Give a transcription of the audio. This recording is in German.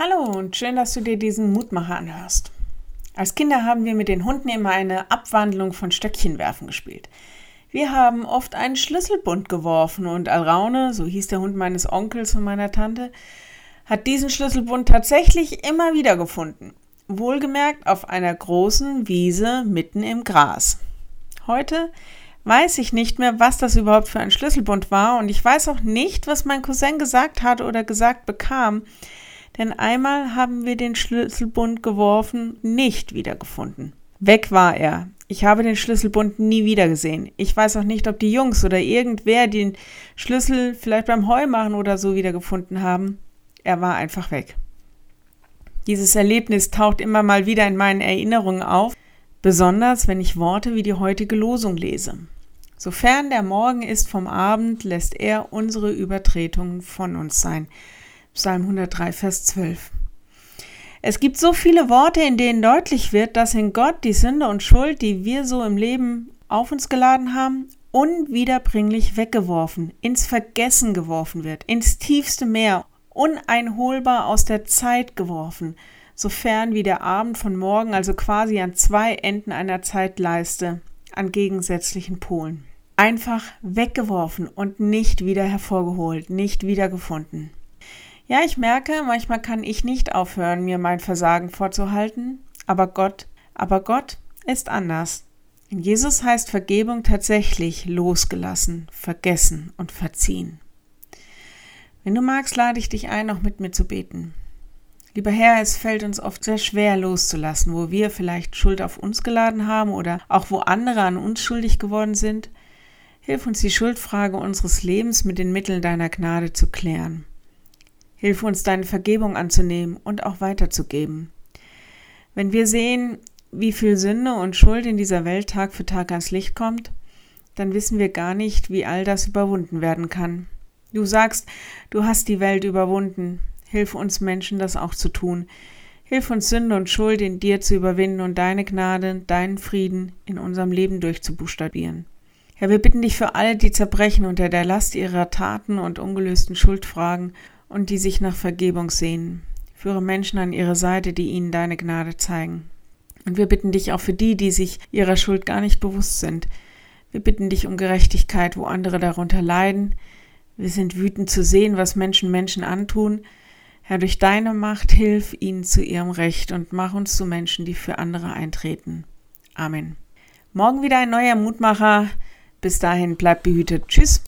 Hallo und schön, dass du dir diesen Mutmacher anhörst. Als Kinder haben wir mit den Hunden immer eine Abwandlung von Stöckchenwerfen gespielt. Wir haben oft einen Schlüsselbund geworfen und Alraune, so hieß der Hund meines Onkels und meiner Tante, hat diesen Schlüsselbund tatsächlich immer wieder gefunden. Wohlgemerkt auf einer großen Wiese mitten im Gras. Heute weiß ich nicht mehr, was das überhaupt für ein Schlüsselbund war und ich weiß auch nicht, was mein Cousin gesagt hat oder gesagt bekam, denn einmal haben wir den Schlüsselbund geworfen, nicht wiedergefunden. Weg war er. Ich habe den Schlüsselbund nie wieder gesehen. Ich weiß auch nicht, ob die Jungs oder irgendwer den Schlüssel vielleicht beim Heumachen oder so wiedergefunden haben. Er war einfach weg. Dieses Erlebnis taucht immer mal wieder in meinen Erinnerungen auf, besonders wenn ich Worte wie die heutige Losung lese. Sofern der Morgen ist vom Abend, lässt er unsere Übertretungen von uns sein. Psalm 103, Vers 12. Es gibt so viele Worte, in denen deutlich wird, dass in Gott die Sünde und Schuld, die wir so im Leben auf uns geladen haben, unwiederbringlich weggeworfen, ins Vergessen geworfen wird, ins tiefste Meer, uneinholbar aus der Zeit geworfen, sofern wie der Abend von morgen, also quasi an zwei Enden einer Zeitleiste, an gegensätzlichen Polen. Einfach weggeworfen und nicht wieder hervorgeholt, nicht wiedergefunden. Ja, ich merke, manchmal kann ich nicht aufhören, mir mein Versagen vorzuhalten, aber Gott, aber Gott ist anders. In Jesus heißt Vergebung tatsächlich losgelassen, vergessen und verziehen. Wenn du magst, lade ich dich ein, noch mit mir zu beten. Lieber Herr, es fällt uns oft sehr schwer loszulassen, wo wir vielleicht Schuld auf uns geladen haben oder auch wo andere an uns schuldig geworden sind. Hilf uns die Schuldfrage unseres Lebens mit den Mitteln deiner Gnade zu klären. Hilf uns, deine Vergebung anzunehmen und auch weiterzugeben. Wenn wir sehen, wie viel Sünde und Schuld in dieser Welt Tag für Tag ans Licht kommt, dann wissen wir gar nicht, wie all das überwunden werden kann. Du sagst, du hast die Welt überwunden. Hilf uns Menschen, das auch zu tun. Hilf uns Sünde und Schuld in dir zu überwinden und deine Gnade, deinen Frieden in unserem Leben durchzubuchstabieren. Herr, wir bitten dich für alle, die zerbrechen unter der Last ihrer Taten und ungelösten Schuldfragen und die sich nach Vergebung sehnen. Führe Menschen an ihre Seite, die ihnen deine Gnade zeigen. Und wir bitten dich auch für die, die sich ihrer Schuld gar nicht bewusst sind. Wir bitten dich um Gerechtigkeit, wo andere darunter leiden. Wir sind wütend zu sehen, was Menschen Menschen antun. Herr, durch deine Macht hilf ihnen zu ihrem Recht und mach uns zu Menschen, die für andere eintreten. Amen. Morgen wieder ein neuer Mutmacher. Bis dahin bleibt behütet. Tschüss.